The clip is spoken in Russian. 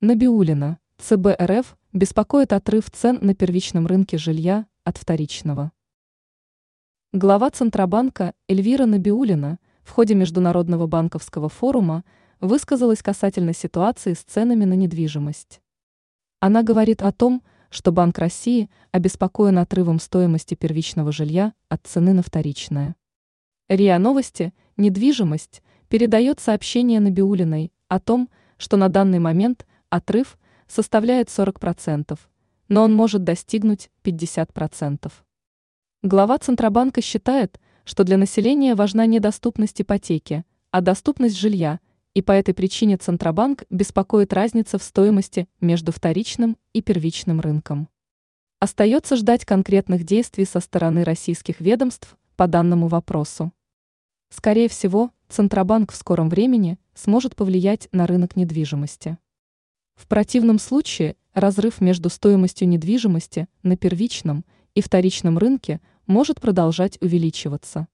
Набиулина, ЦБ РФ беспокоит отрыв цен на первичном рынке жилья от вторичного. Глава Центробанка Эльвира Набиулина в ходе Международного банковского форума высказалась касательно ситуации с ценами на недвижимость. Она говорит о том, что Банк России обеспокоен отрывом стоимости первичного жилья от цены на вторичное. РИА Новости «Недвижимость» передает сообщение Набиулиной о том, что на данный момент отрыв составляет 40%, но он может достигнуть 50%. Глава Центробанка считает, что для населения важна не доступность ипотеки, а доступность жилья, и по этой причине Центробанк беспокоит разница в стоимости между вторичным и первичным рынком. Остается ждать конкретных действий со стороны российских ведомств по данному вопросу. Скорее всего, Центробанк в скором времени сможет повлиять на рынок недвижимости. В противном случае разрыв между стоимостью недвижимости на первичном и вторичном рынке может продолжать увеличиваться.